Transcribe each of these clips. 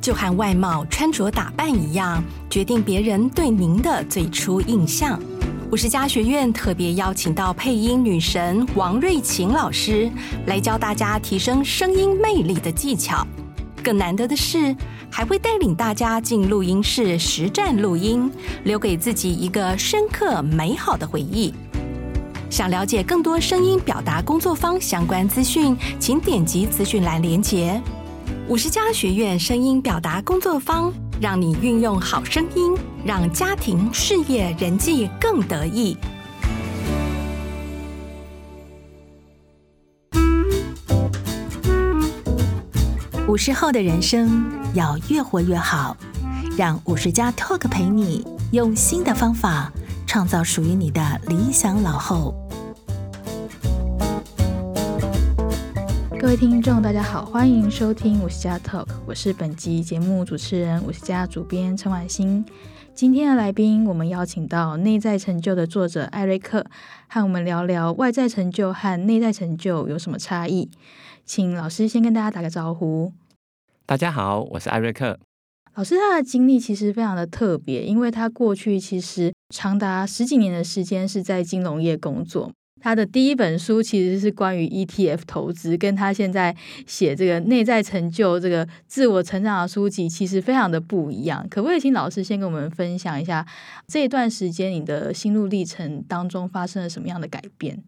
就和外貌、穿着打扮一样，决定别人对您的最初印象。五十家学院特别邀请到配音女神王瑞琴老师来教大家提升声音魅力的技巧。更难得的是，还会带领大家进录音室实战录音，留给自己一个深刻美好的回忆。想了解更多声音表达工作坊相关资讯，请点击资讯栏连接。五十家学院声音表达工作坊，让你运用好声音，让家庭、事业、人际更得意。五十后的人生要越活越好，让五十加 Talk 陪你用新的方法创造属于你的理想老后。各位听众，大家好，欢迎收听五十加 Talk，我是本集节目主持人五十家主编陈婉欣。今天的来宾，我们邀请到《内在成就》的作者艾瑞克，和我们聊聊外在成就和内在成就有什么差异。请老师先跟大家打个招呼。大家好，我是艾瑞克。老师他的经历其实非常的特别，因为他过去其实长达十几年的时间是在金融业工作。他的第一本书其实是关于 ETF 投资，跟他现在写这个内在成就、这个自我成长的书籍其实非常的不一样。可不可以请老师先跟我们分享一下这一段时间你的心路历程当中发生了什么样的改变？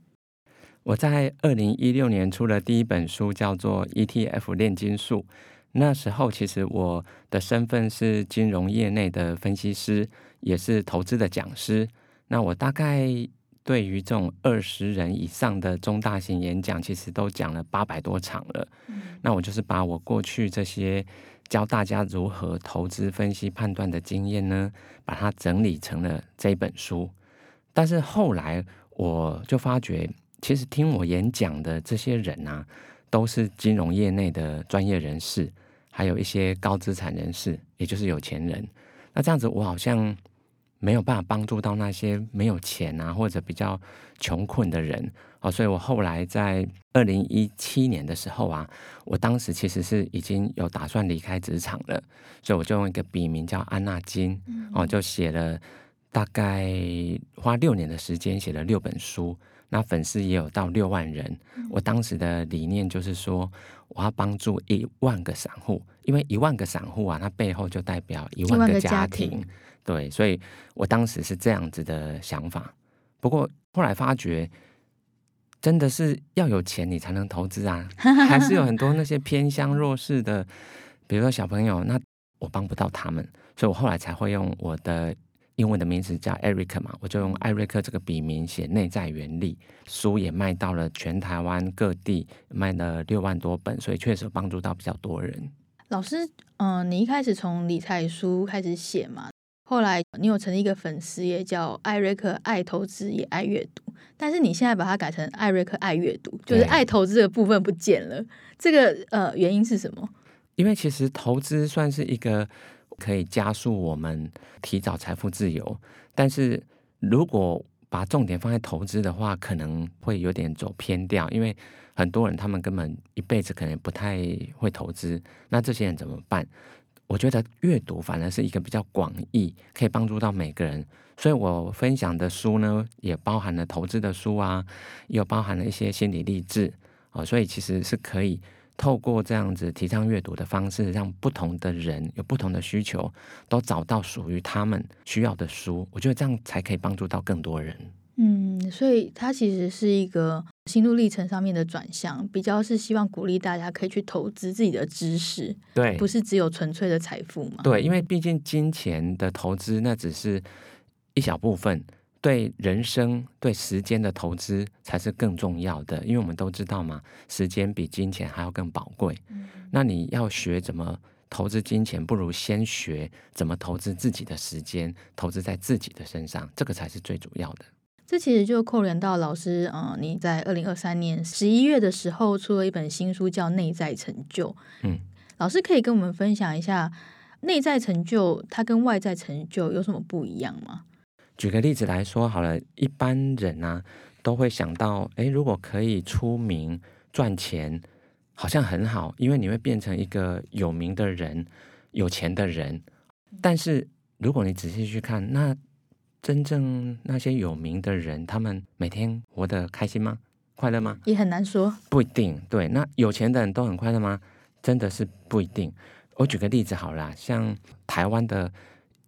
我在二零一六年出了第一本书，叫做《ETF 炼金术》。那时候其实我的身份是金融业内的分析师，也是投资的讲师。那我大概。对于这种二十人以上的中大型演讲，其实都讲了八百多场了。嗯。那我就是把我过去这些教大家如何投资、分析、判断的经验呢，把它整理成了这一本书。但是后来我就发觉，其实听我演讲的这些人啊，都是金融业内的专业人士，还有一些高资产人士，也就是有钱人。那这样子，我好像。没有办法帮助到那些没有钱啊，或者比较穷困的人哦，所以我后来在二零一七年的时候啊，我当时其实是已经有打算离开职场了，所以我就用一个笔名叫安娜金哦，就写了大概花六年的时间写了六本书，那粉丝也有到六万人。我当时的理念就是说，我要帮助一万个散户，因为一万个散户啊，它背后就代表一万个家庭。对，所以我当时是这样子的想法。不过后来发觉，真的是要有钱你才能投资啊，还是有很多那些偏乡弱势的，比如说小朋友，那我帮不到他们，所以我后来才会用我的英文的名字叫艾瑞克嘛，我就用艾瑞克这个笔名写《内在原理》，书也卖到了全台湾各地，卖了六万多本，所以确实帮助到比较多人。老师，嗯、呃，你一开始从理财书开始写嘛？后来你有成立一个粉丝也，叫艾瑞克爱投资也爱阅读，但是你现在把它改成艾瑞克爱阅读，就是爱投资的部分不见了。这个呃原因是什么？因为其实投资算是一个可以加速我们提早财富自由，但是如果把重点放在投资的话，可能会有点走偏掉，因为很多人他们根本一辈子可能不太会投资，那这些人怎么办？我觉得阅读反而是一个比较广义，可以帮助到每个人。所以我分享的书呢，也包含了投资的书啊，又包含了一些心理励志啊，所以其实是可以透过这样子提倡阅读的方式，让不同的人有不同的需求，都找到属于他们需要的书。我觉得这样才可以帮助到更多人。嗯，所以它其实是一个心路历程上面的转向，比较是希望鼓励大家可以去投资自己的知识，对，不是只有纯粹的财富嘛？对，因为毕竟金钱的投资那只是一小部分，对人生、对时间的投资才是更重要的。因为我们都知道嘛，时间比金钱还要更宝贵。嗯，那你要学怎么投资金钱，不如先学怎么投资自己的时间，投资在自己的身上，这个才是最主要的。这其实就扣连到老师，嗯，你在二零二三年十一月的时候出了一本新书，叫《内在成就》。嗯，老师可以跟我们分享一下，内在成就它跟外在成就有什么不一样吗？举个例子来说好了，一般人呢、啊、都会想到，诶，如果可以出名赚钱，好像很好，因为你会变成一个有名的人，有钱的人。但是如果你仔细去看，那真正那些有名的人，他们每天活得开心吗？快乐吗？也很难说，不一定。对，那有钱的人都很快乐吗？真的是不一定。我举个例子好了，像台湾的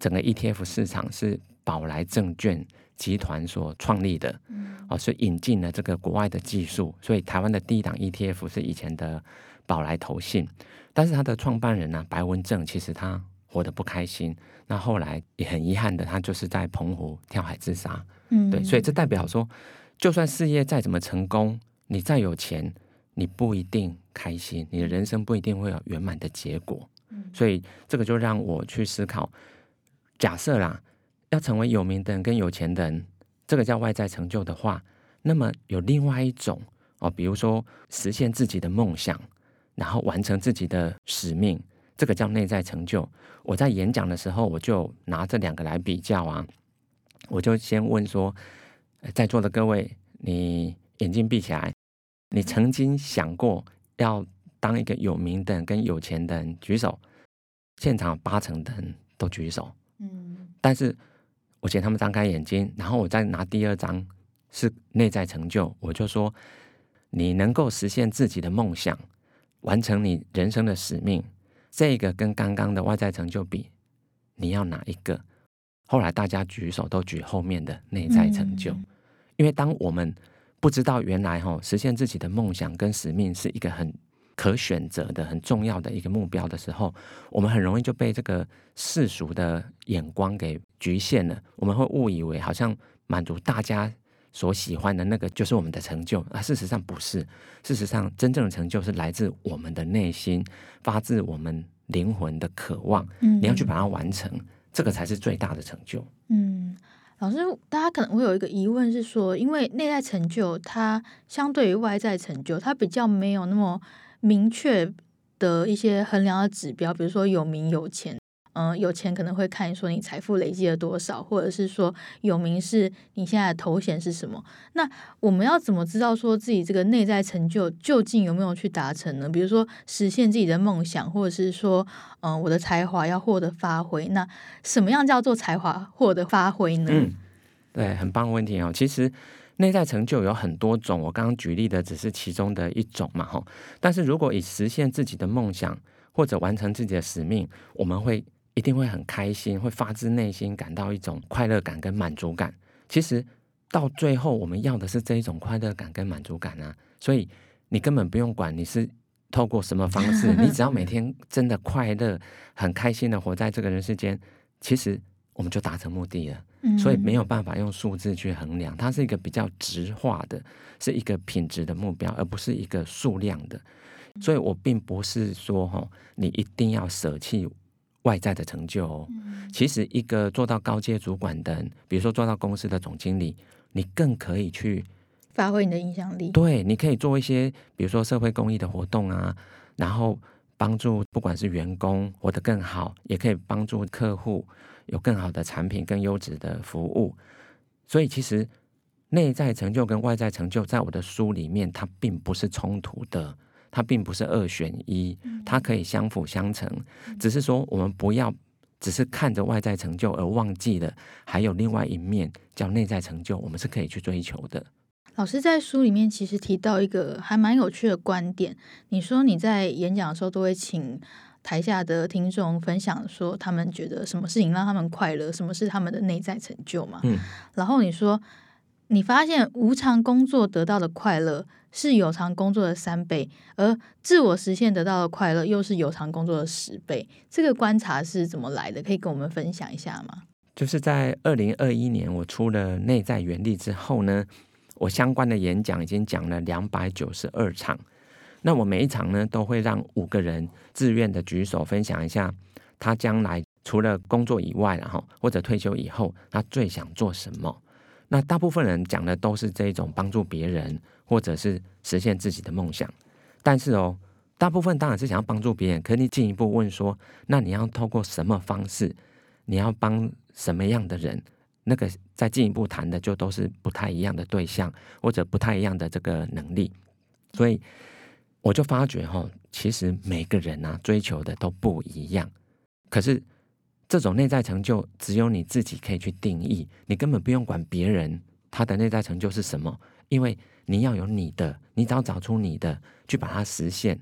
整个 ETF 市场是宝来证券集团所创立的，哦，是引进了这个国外的技术，所以台湾的第一档 ETF 是以前的宝来投信，但是它的创办人呢、啊，白文正，其实他活得不开心，那后来也很遗憾的，他就是在澎湖跳海自杀，嗯，对，所以这代表说，就算事业再怎么成功，你再有钱，你不一定开心，你的人生不一定会有圆满的结果。嗯所以这个就让我去思考，假设啦，要成为有名的人跟有钱的人，这个叫外在成就的话，那么有另外一种哦，比如说实现自己的梦想，然后完成自己的使命，这个叫内在成就。我在演讲的时候，我就拿这两个来比较啊，我就先问说，在座的各位，你眼睛闭起来，你曾经想过要当一个有名的人跟有钱的人，举手。现场八成的人都举手，嗯，但是我请他们张开眼睛，然后我再拿第二张是内在成就，我就说，你能够实现自己的梦想，完成你人生的使命，这个跟刚刚的外在成就比，你要哪一个？后来大家举手都举后面的内在成就，嗯，因为当我们不知道原来哈实现自己的梦想跟使命是一个很。可选择的很重要的一个目标的时候，我们很容易就被这个世俗的眼光给局限了。我们会误以为好像满足大家所喜欢的那个就是我们的成就啊，事实上不是。事实上，真正的成就是来自我们的内心，发自我们灵魂的渴望。嗯，你要去把它完成，这个才是最大的成就。嗯，老师，大家可能会有一个疑问是说，因为内在成就它相对于外在成就，它比较没有那么。明确的一些衡量的指标，比如说有名有钱，嗯、有钱可能会看说你财富累积了多少，或者是说有名是你现在的头衔是什么。那我们要怎么知道说自己这个内在成就究竟有没有去达成呢？比如说实现自己的梦想，或者是说，嗯、我的才华要获得发挥。那什么样叫做才华获得发挥呢？嗯，对，很棒问题哦。其实。内在成就有很多种，我刚刚举例的只是其中的一种嘛，吼。但是如果以实现自己的梦想或者完成自己的使命，我们会一定会很开心，会发自内心感到一种快乐感跟满足感。其实到最后，我们要的是这一种快乐感跟满足感啊。所以你根本不用管你是透过什么方式，你只要每天真的快乐、很开心的活在这个人世间，其实我们就达成目的了。所以没有办法用数字去衡量，它是一个比较直化的，是一个品质的目标，而不是一个数量的。所以我并不是说哈，你一定要舍弃外在的成就哦。其实一个做到高阶主管的人，比如说做到公司的总经理，你更可以去发挥你的影响力。对，你可以做一些，比如说社会公益的活动啊，然后帮助不管是员工活得更好，也可以帮助客户。有更好的产品、更优质的服务，所以其实内在成就跟外在成就，在我的书里面，它并不是冲突的，它并不是二选一，它可以相辅相成。只是说，我们不要只是看着外在成就而忘记了，还有另外一面叫内在成就，我们是可以去追求的。老师在书里面其实提到一个还蛮有趣的观点，你说你在演讲的时候都会请。台下的听众分享说，他们觉得什么事情让他们快乐，什么是他们的内在成就嘛？嗯，然后你说，你发现无偿工作得到的快乐是有偿工作的三倍，而自我实现得到的快乐又是有偿工作的十倍。这个观察是怎么来的？可以跟我们分享一下吗？就是在二零二一年我出了《内在原力》之后呢，我相关的演讲已经讲了两百九十二场。那我每一场呢，都会让五个人自愿的举手分享一下，他将来除了工作以外，然后或者退休以后，他最想做什么？那大部分人讲的都是这种帮助别人，或者是实现自己的梦想。但是哦，大部分当然是想要帮助别人，可你进一步问说，那你要透过什么方式？你要帮什么样的人？那个再进一步谈的就都是不太一样的对象，或者不太一样的这个能力，所以。我就发觉哈，其实每个人啊追求的都不一样。可是这种内在成就只有你自己可以去定义，你根本不用管别人他的内在成就是什么，因为你要有你的，你只要找出你的去把它实现，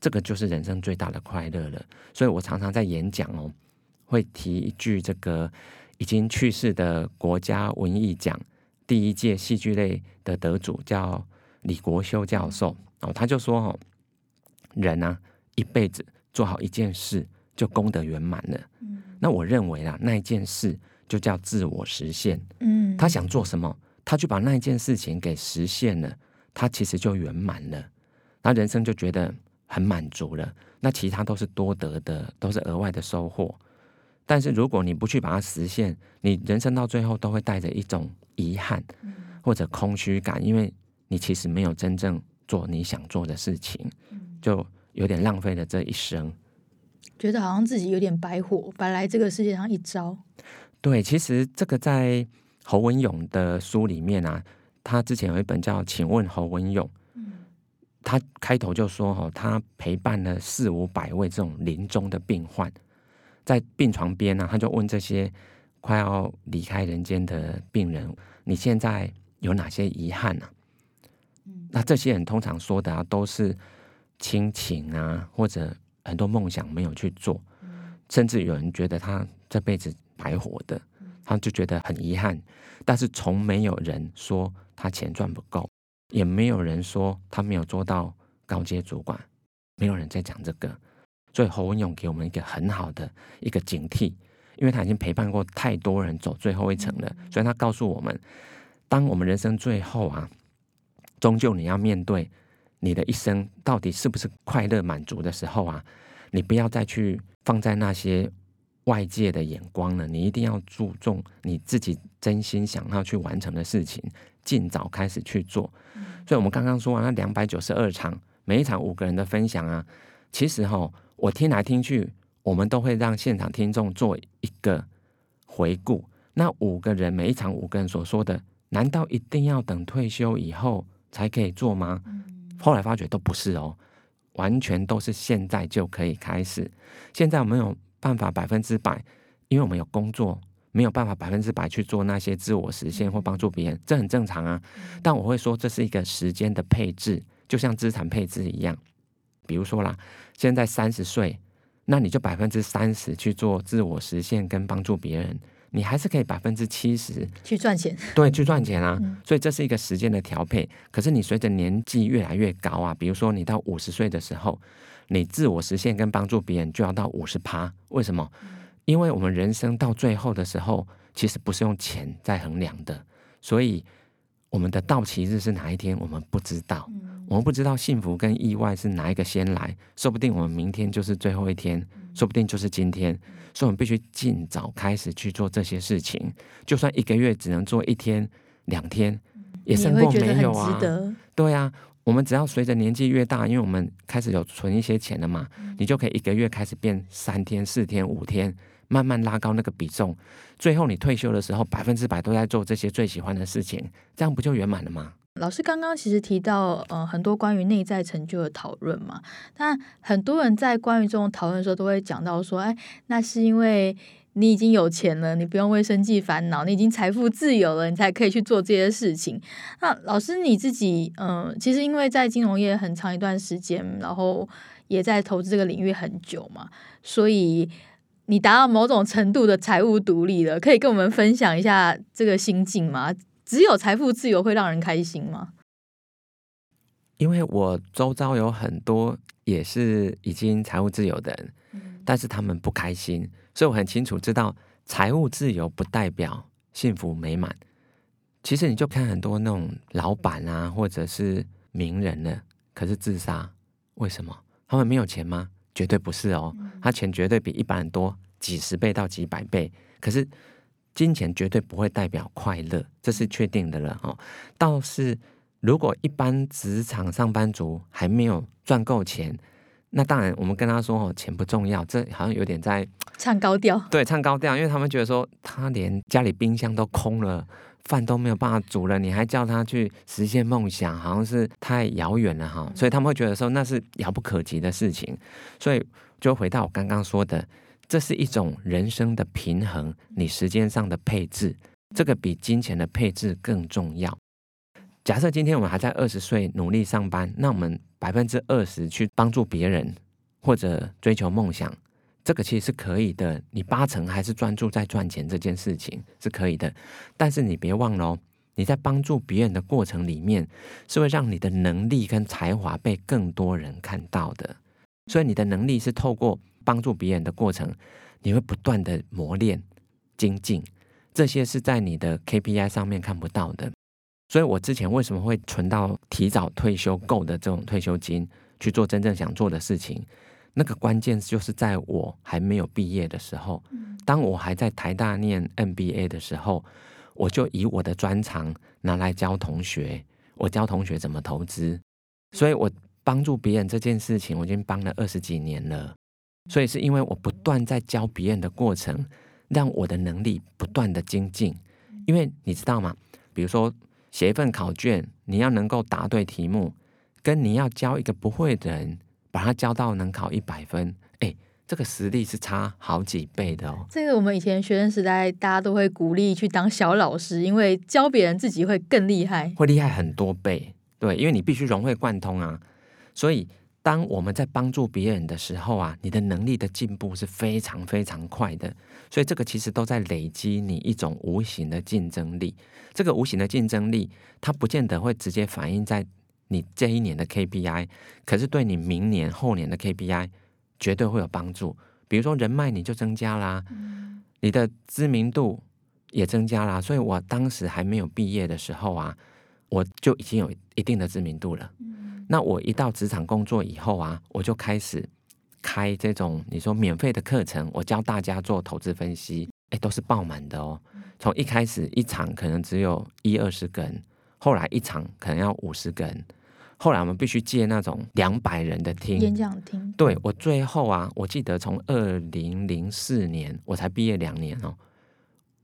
这个就是人生最大的快乐了。所以我常常在演讲哦，会提一句这个已经去世的国家文艺奖第一届戏剧类的得主叫李国修教授哦，他就说哦，人啊一辈子做好一件事。就功德圆满了。那我认为啊，那一件事就叫自我实现。嗯，他想做什么，他就把那一件事情给实现了，他其实就圆满了，他人生就觉得很满足了。那其他都是多得的，都是额外的收获。但是如果你不去把它实现，你人生到最后都会带着一种遗憾或者空虚感，因为你其实没有真正做你想做的事情，就有点浪费了这一生。觉得好像自己有点白活，白来这个世界上一遭。对，其实这个在侯文勇的书里面啊，他之前有一本叫《请问侯文勇》，嗯，他开头就说哈，他陪伴了四五百位这种临终的病患，在病床边呢，他就问这些快要离开人间的病人：“你现在有哪些遗憾呢？”嗯，那这些人通常说的啊，都是亲情啊，或者。很多梦想没有去做，甚至有人觉得他这辈子白活的，他就觉得很遗憾。但是从没有人说他钱赚不够，也没有人说他没有做到高阶主管，没有人在讲这个。所以侯文勇给我们一个很好的一个警惕，因为他已经陪伴过太多人走最后一程了，所以他告诉我们，当我们人生最后啊，终究你要面对。你的一生到底是不是快乐满足的时候啊？你不要再去放在那些外界的眼光了，你一定要注重你自己真心想要去完成的事情，尽早开始去做。所以，我们刚刚说完那两百九十二场，每一场五个人的分享啊，其实哈，我听来听去，我们都会让现场听众做一个回顾。那五个人每一场五个人所说的，难道一定要等退休以后才可以做吗？后来发觉都不是哦，完全都是现在就可以开始。现在我们有办法百分之百，因为我们有工作，没有办法百分之百去做那些自我实现或帮助别人，这很正常啊。但我会说这是一个时间的配置，就像资产配置一样。比如说啦，现在三十岁，那你就百分之三十去做自我实现跟帮助别人。你还是可以百分之七十去赚钱，对，去赚钱啊。所以这是一个时间的调配。可是你随着年纪越来越高啊，比如说你到五十岁的时候，你自我实现跟帮助别人就要到五十趴。为什么？因为我们人生到最后的时候，其实不是用钱在衡量的，所以我们的到期日是哪一天，我们不知道。我们不知道幸福跟意外是哪一个先来，说不定我们明天就是最后一天，说不定就是今天。所以，我们必须尽早开始去做这些事情。就算一个月只能做一天、两天，也胜过没有啊。对啊，我们只要随着年纪越大，因为我们开始有存一些钱了嘛，你就可以一个月开始变三天、四天、五天，慢慢拉高那个比重。最后，你退休的时候，百分之百都在做这些最喜欢的事情，这样不就圆满了吗？老师刚刚其实提到，呃，很多关于内在成就的讨论嘛。但很多人在关于这种讨论的时候，都会讲到说，哎，那是因为你已经有钱了，你不用为生计烦恼，你已经财富自由了，你才可以去做这些事情。那老师你自己，嗯、其实因为在金融业很长一段时间，然后也在投资这个领域很久嘛，所以你达到某种程度的财务独立了，可以跟我们分享一下这个心境吗？只有财富自由会让人开心吗？因为我周遭有很多也是已经财务自由的人，嗯，但是他们不开心，所以我很清楚知道，财务自由不代表幸福美满。其实你就看很多那种老板啊，或者是名人呢，可是自杀，为什么？他们没有钱吗？绝对不是哦，他钱绝对比一般人多几十倍到几百倍，可是。金钱绝对不会代表快乐，这是确定的了哦。倒是如果一般职场上班族还没有赚够钱，那当然我们跟他说哦，钱不重要，这好像有点在唱高调。对，唱高调，因为他们觉得说他连家里冰箱都空了，饭都没有办法煮了，你还叫他去实现梦想，好像是太遥远了哈。所以他们会觉得说那是遥不可及的事情。所以就回到我刚刚说的。这是一种人生的平衡，你时间上的配置，这个比金钱的配置更重要。假设今天我们还在二十岁努力上班，那我们百分之二十去帮助别人或者追求梦想，这个其实是可以的。你八成还是专注在赚钱这件事情是可以的，但是你别忘了哦，你在帮助别人的过程里面，是会让你的能力跟才华被更多人看到的。所以你的能力是透过帮助别人的过程，你会不断的磨练、精进，这些是在你的 KPI 上面看不到的。所以我之前为什么会存到提早退休够的这种退休金，去做真正想做的事情？那个关键就是在我还没有毕业的时候，当我还在台大念 MBA 的时候，我就以我的专长拿来教同学，我教同学怎么投资，所以我帮助别人这件事情，我已经帮了二十几年了。所以是因为我不断在教别人的过程，让我的能力不断的精进。因为你知道吗？比如说写一份考卷，你要能够答对题目，跟你要教一个不会的人，把他教到能考一百分，哎，这个实力是差好几倍的哦。这个我们以前学生时代，大家都会鼓励去当小老师，因为教别人自己会更厉害，会厉害很多倍。对，因为你必须融会贯通啊，所以。当我们在帮助别人的时候啊，你的能力的进步是非常非常快的，所以这个其实都在累积你一种无形的竞争力。这个无形的竞争力，它不见得会直接反映在你这一年的 KPI，可是对你明年后年的 KPI 绝对会有帮助。比如说人脉你就增加啦，你的知名度也增加啦。所以我当时还没有毕业的时候啊，我就已经有一定的知名度了。那我一到职场工作以后啊，我就开始开这种你说免费的课程，我教大家做投资分析，哎，都是爆满的哦。从一开始一场可能只有一二十个人，后来一场可能要五十个人，后来我们必须借那种两百人的厅演讲厅。对，我最后啊，我记得从二零零四年我才毕业两年哦。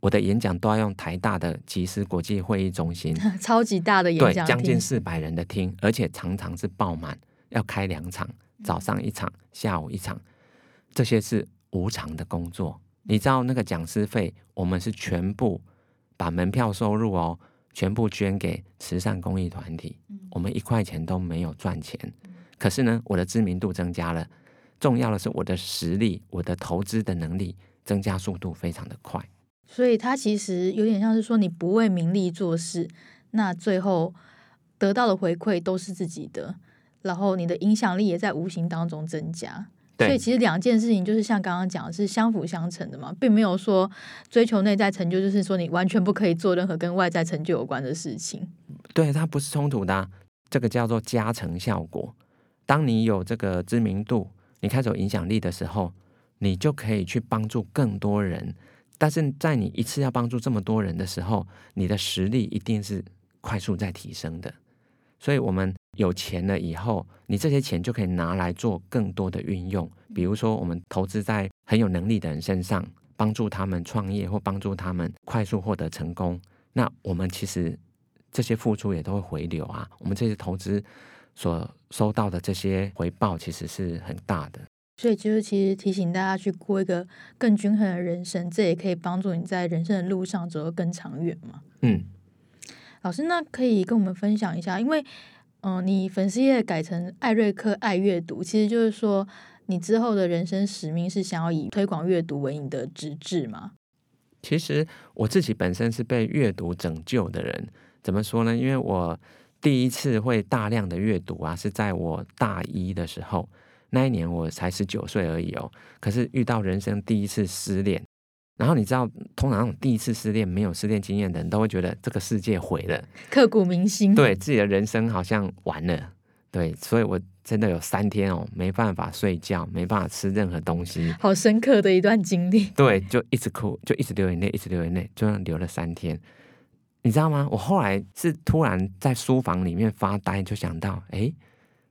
我的演讲都要用台大的集思国际会议中心，超级大的演讲厅，对，将近四百人的厅，而且常常是爆满，要开两场，早上一场，下午一场，这些是无偿的工作。你知道那个讲师费，我们是全部把门票收入哦，全部捐给慈善公益团体，我们一块钱都没有赚钱。可是呢，我的知名度增加了，重要的是我的实力，我的投资的能力增加速度非常的快。所以他其实有点像是说，你不为名利做事，那最后得到的回馈都是自己的，然后你的影响力也在无形当中增加。所以其实两件事情就是像刚刚讲的是相辅相成的嘛，并没有说追求内在成就就是说你完全不可以做任何跟外在成就有关的事情。对，它不是冲突的啊，这个叫做加成效果。当你有这个知名度，你开始有影响力的时候，你就可以去帮助更多人。但是在你一次要帮助这么多人的时候，你的实力一定是快速在提升的。所以，我们有钱了以后，你这些钱就可以拿来做更多的运用。比如说，我们投资在很有能力的人身上，帮助他们创业或帮助他们快速获得成功。那我们其实这些付出也都会回流啊。我们这些投资所收到的这些回报，其实是很大的。所以就是其实提醒大家去过一个更均衡的人生，这也可以帮助你在人生的路上走得更长远嘛。嗯，老师，那可以跟我们分享一下，因为嗯、呃，你粉丝页改成艾瑞克爱阅读，其实就是说你之后的人生使命是想要以推广阅读为你的职志吗？其实我自己本身是被阅读拯救的人，怎么说呢？因为我第一次会大量的阅读啊，是在我大一的时候。那一年我才十九岁而已哦，可是遇到人生第一次失恋，然后你知道，通常第一次失恋没有失恋经验的人都会觉得这个世界毁了，刻骨铭心，对自己的人生好像完了，对，所以我真的有三天哦，没办法睡觉，没办法吃任何东西，好深刻的一段经历，对，就一直哭，就一直流眼泪，一直流眼泪，就这样流了三天，你知道吗？我后来是突然在书房里面发呆，就想到，哎。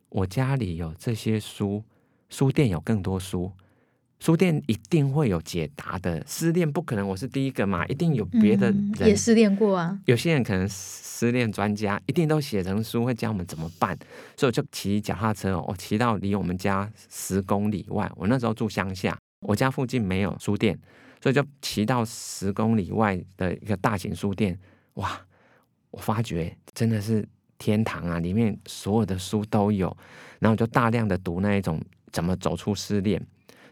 我家里有这些书，书店有更多书，书店一定会有解答的。失恋不可能我是第一个嘛，一定有别的人、嗯、也失恋过啊。有些人可能失恋专家，一定都写成书，会教我们怎么办。所以我就骑脚踏车，我骑到离我们家十公里外。我那时候住乡下，我家附近没有书店，所以就骑到十公里外的一个大型书店。哇，我发觉真的是天堂啊！里面所有的书都有，然后我就大量的读那一种怎么走出失恋。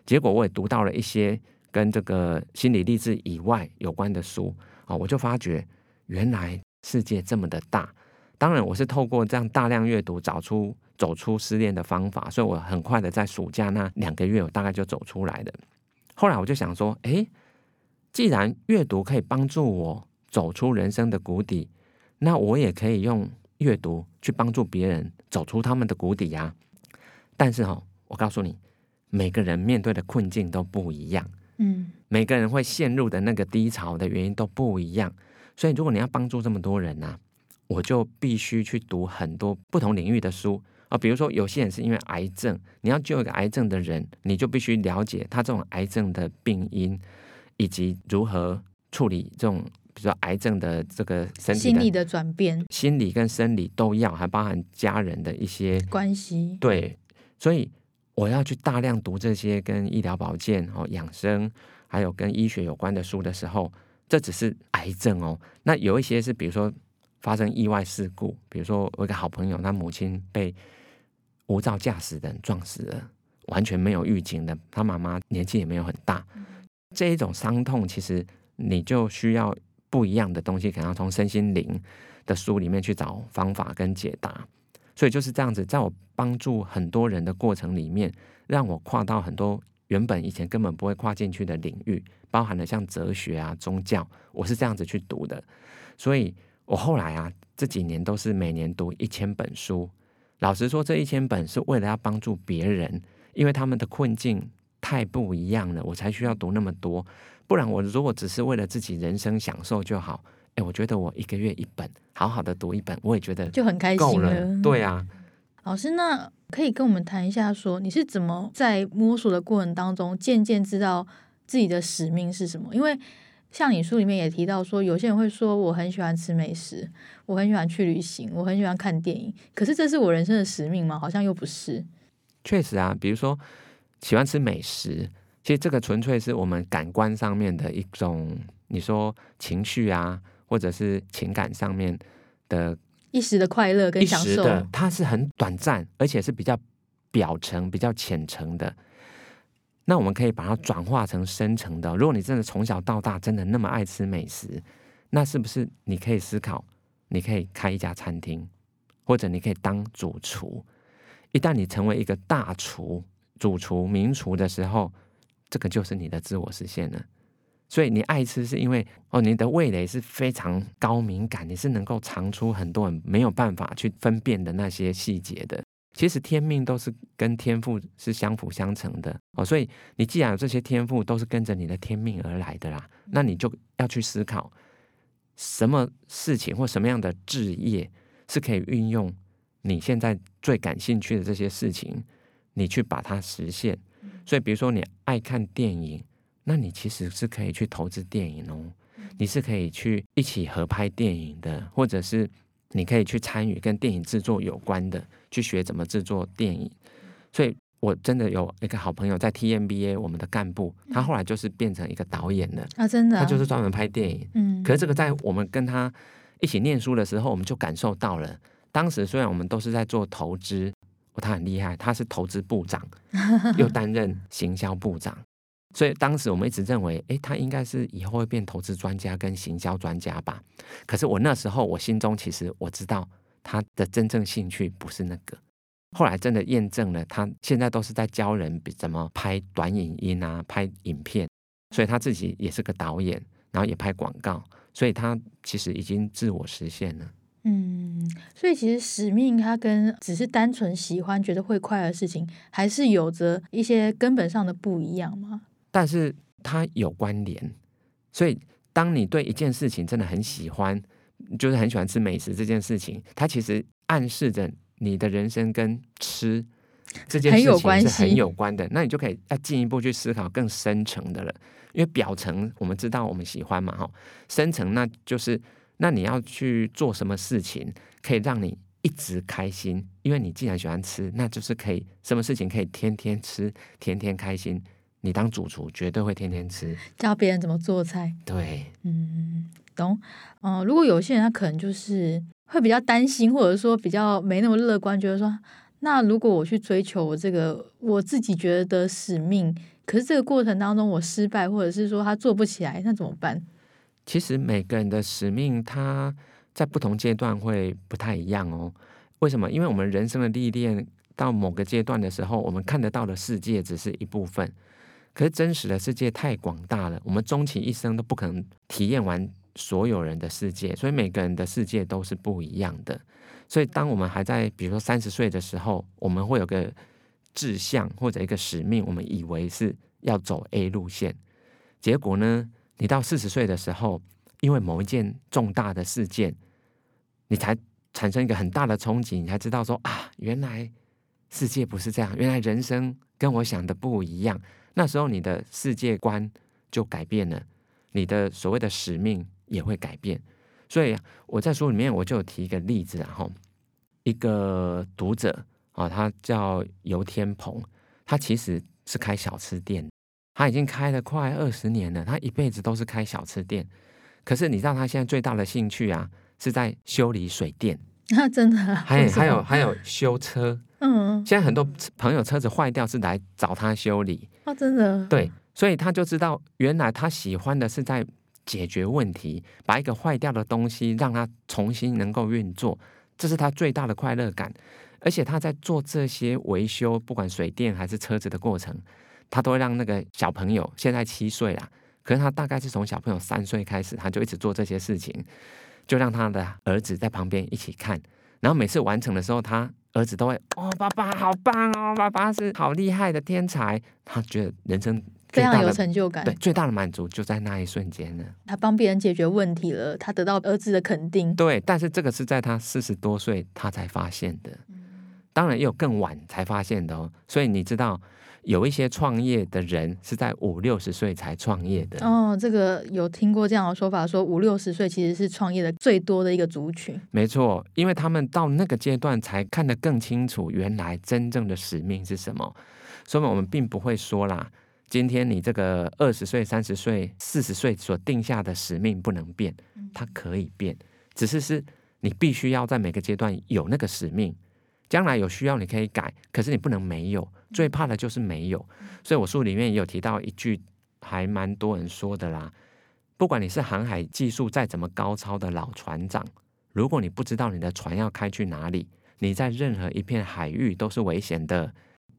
结果我也读到了一些跟这个心理励志以外有关的书啊，我就发觉原来世界这么的大。当然，我是透过这样大量阅读找出走出失恋的方法，所以我很快的在暑假那两个月，我大概就走出来了。后来我就想说，诶，既然阅读可以帮助我走出人生的谷底，那我也可以用阅读去帮助别人走出他们的谷底呀。但是哈，我告诉你。每个人面对的困境都不一样，嗯，每个人会陷入的那个低潮的原因都不一样，所以如果你要帮助这么多人呢、啊，我就必须去读很多不同领域的书啊。比如说，有些人是因为癌症，你要救一个癌症的人，你就必须了解他这种癌症的病因，以及如何处理这种，比如说癌症的这个身体心理的转变，心理跟生理都要，还包含家人的一些关系。对，所以。我要去大量读这些跟医疗保健、哦养生，还有跟医学有关的书的时候，这只是癌症哦。那有一些是，比如说发生意外事故，比如说我一个好朋友，他母亲被无照驾驶的人撞死了，完全没有预警的，他妈妈年纪也没有很大，这一种伤痛，其实你就需要不一样的东西，可能要从身心灵的书里面去找方法跟解答。所以就是这样子，在我帮助很多人的过程里面，让我跨到很多原本以前根本不会跨进去的领域，包含了像哲学啊、宗教，我是这样子去读的。所以我后来啊，这几年都是每年读一千本书。老实说，这一千本是为了要帮助别人，因为他们的困境太不一样了，我才需要读那么多。不然，我如果只是为了自己人生享受就好。哎，我觉得我一个月一本，好好的读一本，我也觉得就很开心了。对啊，老师，那可以跟我们谈一下说，说你是怎么在摸索的过程当中，渐渐知道自己的使命是什么？因为像你书里面也提到说，有些人会说我很喜欢吃美食，我很喜欢去旅行，我很喜欢看电影，可是这是我人生的使命吗？好像又不是。确实啊，比如说喜欢吃美食，其实这个纯粹是我们感官上面的一种，你说情绪啊。或者是情感上面的一时的快乐跟享受，它是很短暂，而且是比较表层、比较浅层的。那我们可以把它转化成深层的。如果你真的从小到大真的那么爱吃美食，那是不是你可以思考，你可以开一家餐厅，或者你可以当主厨。一旦你成为一个大厨、主厨、名厨的时候，这个就是你的自我实现了。所以你爱吃是因为哦，你的味蕾是非常高敏感，你是能够尝出很多人没有办法去分辨的那些细节的。其实天命都是跟天赋是相辅相成的哦，所以你既然有这些天赋，都是跟着你的天命而来的啦，那你就要去思考什么事情或什么样的志业是可以运用你现在最感兴趣的这些事情，你去把它实现。所以比如说你爱看电影。那你其实是可以去投资电影哦，你是可以去一起合拍电影的，或者是你可以去参与跟电影制作有关的，去学怎么制作电影。所以我真的有一个好朋友在 TMBA，我们的干部，他后来就是变成一个导演了啊，真的，他就是专门拍电影。嗯，可是这个在我们跟他一起念书的时候，我们就感受到了。当时虽然我们都是在做投资，他很厉害，他是投资部长，又担任行销部长。所以当时我们一直认为，诶，他应该是以后会变投资专家跟行销专家吧。可是我那时候我心中其实我知道他的真正兴趣不是那个。后来真的验证了，他现在都是在教人怎么拍短影音啊，拍影片。所以他自己也是个导演，然后也拍广告。所以他其实已经自我实现了。嗯，所以其实使命它跟只是单纯喜欢觉得会快乐的事情，还是有着一些根本上的不一样吗？但是它有关联，所以当你对一件事情真的很喜欢，就是很喜欢吃美食这件事情，它其实暗示着你的人生跟吃这件事情是很有关的。那你就可以要进一步去思考更深层的了，因为表层我们知道我们喜欢嘛，哈，深层那就是那你要去做什么事情可以让你一直开心？因为你既然喜欢吃，那就是可以什么事情可以天天吃，天天开心。你当主厨绝对会天天吃，教别人怎么做菜。对，嗯，懂。嗯、呃，如果有些人他可能就是会比较担心，或者说比较没那么乐观，觉得说，那如果我去追求我这个我自己觉得的使命，可是这个过程当中我失败，或者是说他做不起来，那怎么办？其实每个人的使命，他在不同阶段会不太一样哦。为什么？因为我们人生的历练到某个阶段的时候，我们看得到的世界只是一部分，可是真实的世界太广大了，我们终其一生都不可能体验完所有人的世界，所以每个人的世界都是不一样的。所以当我们还在，比如说三十岁的时候，我们会有个志向或者一个使命，我们以为是要走 A 路线，结果呢，你到四十岁的时候，因为某一件重大的事件，你才。产生一个很大的冲击，你才知道说啊，原来世界不是这样，原来人生跟我想的不一样。那时候你的世界观就改变了，你的所谓的使命也会改变。所以我在书里面我就有提一个例子，然后一个读者啊，他叫游天鹏，他其实是开小吃店，他已经开了快二十年了，他一辈子都是开小吃店。可是你知道他现在最大的兴趣啊？是在修理水电，那真的 还有还有还有修车，嗯，现在很多朋友车子坏掉是来找他修理，哦，真的，对，所以他就知道原来他喜欢的是在解决问题，把一个坏掉的东西让它重新能够运作，这是他最大的快乐感。而且他在做这些维修，不管水电还是车子的过程，他都会让那个小朋友现在七岁了，可是他大概是从小朋友三岁开始，他就一直做这些事情。就让他的儿子在旁边一起看，然后每次完成的时候，他儿子都会哦，爸爸好棒哦，爸爸是好厉害的天才。他觉得人生非常有成就感，对，最大的满足就在那一瞬间呢。他帮别人解决问题了，他得到儿子的肯定。对，但是这个是在他四十多岁他才发现的，当然也有更晚才发现的哦。所以你知道。有一些创业的人是在五六十岁才创业的哦，这个有听过这样的说法，说五六十岁其实是创业的最多的一个族群。没错，因为他们到那个阶段才看得更清楚，原来真正的使命是什么。所以，我们并不会说啦，今天你这个二十岁、三十岁、四十岁所定下的使命不能变，它可以变，只是是你必须要在每个阶段有那个使命。将来有需要你可以改，可是你不能没有。最怕的就是没有。所以我书里面也有提到一句，还蛮多人说的啦。不管你是航海技术再怎么高超的老船长，如果你不知道你的船要开去哪里，你在任何一片海域都是危险的。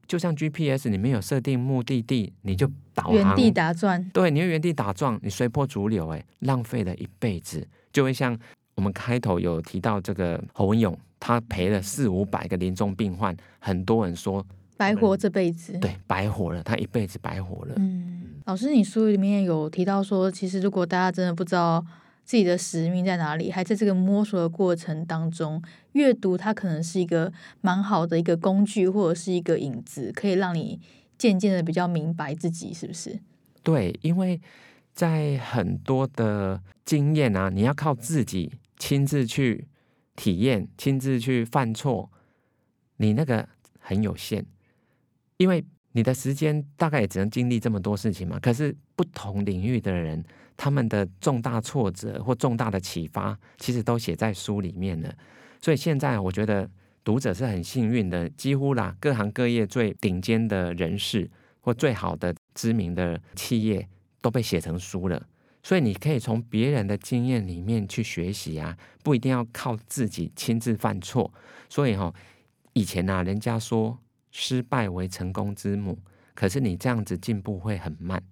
就像 GPS，你没有设定目的地，你就导航原地打转。对，你会原地打转，你随波逐流，哎，浪费了一辈子。就会像我们开头有提到这个侯文勇。他陪了四五百个临终病患，很多人说白活这辈子，对，白活了，他一辈子白活了。嗯，老师，你书里面有提到说，其实如果大家真的不知道自己的使命在哪里，还在这个摸索的过程当中，阅读它可能是一个蛮好的一个工具，或者是一个引子，可以让你渐渐的比较明白自己是不是？对，因为在很多的经验啊，你要靠自己亲自去。体验亲自去犯错，你那个很有限，因为你的时间大概也只能经历这么多事情嘛。可是不同领域的人，他们的重大挫折或重大的启发，其实都写在书里面了。所以现在我觉得读者是很幸运的，几乎啦各行各业最顶尖的人士或最好的知名的企业都被写成书了。所以你可以从别人的经验里面去学习啊，不一定要靠自己亲自犯错。所以哈，以前呐，人家说失败为成功之母，可是你这样子进步会很慢。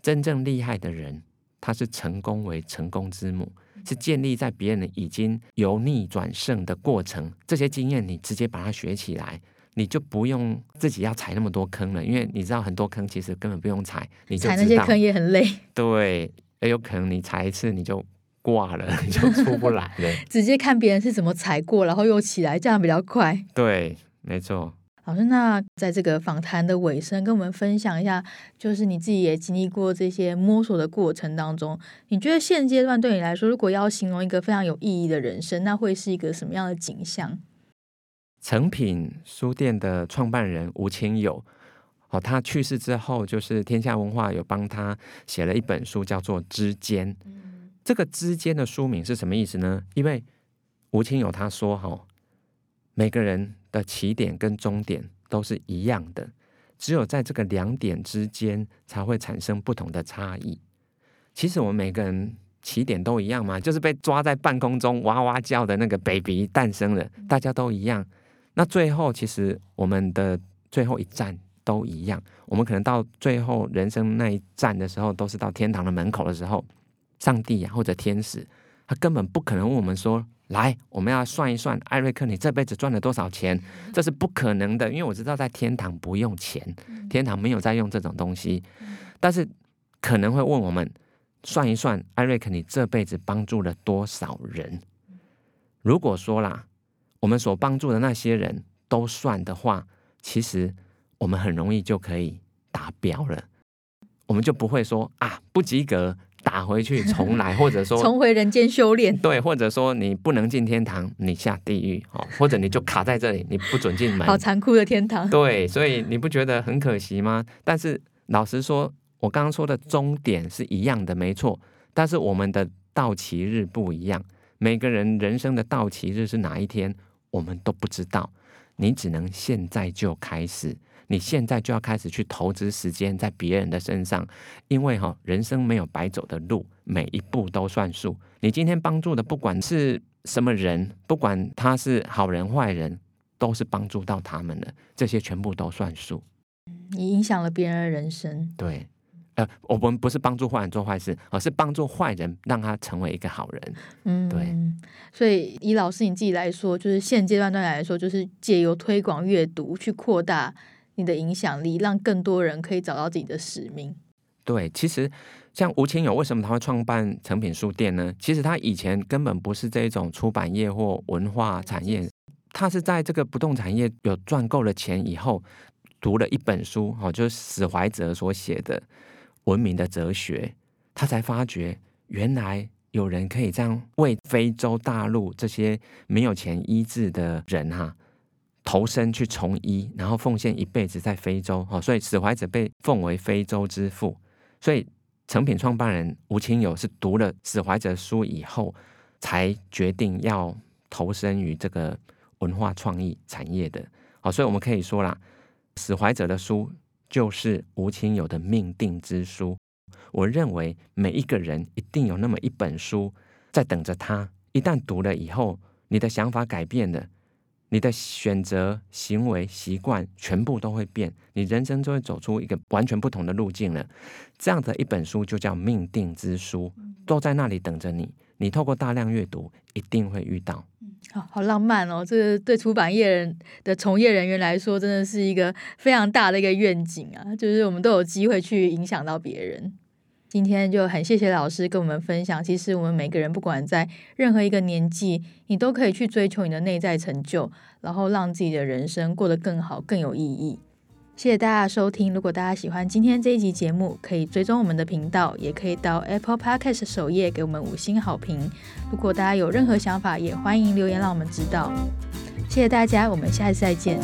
真正厉害的人，他是成功为成功之母，是建立在别人已经由逆转胜的过程。这些经验你直接把它学起来，你就不用自己要踩那么多坑了，因为你知道很多坑其实根本不用踩，你就踩那些坑也很累。对。也有可能你踩一次你就挂了，你就出不来了。直接看别人是怎么踩过，然后又起来，这样比较快。对，没错。老师，那在这个访谈的尾声，跟我们分享一下，就是你自己也经历过这些摸索的过程当中，你觉得现阶段对你来说，如果要形容一个非常有意义的人生，那会是一个什么样的景象？成品书店的创办人吴清友，哦，他去世之后，就是天下文化有帮他写了一本书，叫做《之间》。这个“之间”的书名是什么意思呢？因为吴清友他说：“哈，每个人的起点跟终点都是一样的，只有在这个两点之间才会产生不同的差异。其实我们每个人起点都一样嘛，就是被抓在半空中哇哇叫的那个 baby 诞生了，大家都一样。那最后，其实我们的最后一站。”都一样，我们可能到最后人生那一站的时候，都是到天堂的门口的时候，上帝呀、啊、或者天使，他根本不可能问我们说：“来，我们要算一算，艾瑞克，你这辈子赚了多少钱？”这是不可能的，因为我知道在天堂不用钱，天堂没有在用这种东西。但是可能会问我们算一算，艾瑞克，你这辈子帮助了多少人？如果说啦，我们所帮助的那些人都算的话，其实。我们很容易就可以达标了，我们就不会说啊不及格，打回去重来，或者说 重回人间修炼。对，或者说你不能进天堂，你下地狱哦，或者你就卡在这里，你不准进门。好残酷的天堂。对，所以你不觉得很可惜吗？但是老实说，我刚刚说的终点是一样的，没错。但是我们的到期日不一样，每个人人生的到期日是哪一天，我们都不知道。你只能现在就开始。你现在就要开始去投资时间在别人的身上，因为哈，人生没有白走的路，每一步都算数。你今天帮助的不管是什么人，不管他是好人坏人，都是帮助到他们的，这些全部都算数。你影响了别人的人生。对，呃，我们不是帮助坏人做坏事，而是帮助坏人让他成为一个好人。嗯，对。所以以老师你自己来说，就是现阶段段来说，就是借由推广阅读去扩大。你的影响力，让更多人可以找到自己的使命。对，其实像吴清友，为什么他会创办诚品书店呢？其实他以前根本不是这种出版业或文化产业，他是在这个不动产业有赚够了钱以后，读了一本书，哦，就是史怀哲所写的《文明的哲学》，他才发觉原来有人可以这样为非洲大陆这些没有钱医治的人哈。投身去从医，然后奉献一辈子在非洲，所以史怀哲被奉为非洲之父。所以诚品创办人吴清友是读了史怀哲书以后，才决定要投身于这个文化创意产业的。好，所以我们可以说啦，史怀哲的书就是吴清友的命定之书。我认为每一个人一定有那么一本书在等着他，一旦读了以后，你的想法改变了。你的选择、行为、习惯全部都会变，你人生就会走出一个完全不同的路径了。这样的一本书就叫命定之书，都在那里等着你。你透过大量阅读，一定会遇到。好好浪漫哦！这个对出版业人的从业人员来说，真的是一个非常大的一个愿景啊！就是我们都有机会去影响到别人。今天就很谢谢老师跟我们分享，其实我们每个人不管在任何一个年纪，你都可以去追求你的内在成就，然后让自己的人生过得更好、更有意义。谢谢大家收听，如果大家喜欢今天这一集节目，可以追踪我们的频道，也可以到 Apple Podcast 首页给我们五星好评。如果大家有任何想法，也欢迎留言让我们知道。谢谢大家，我们下次再见。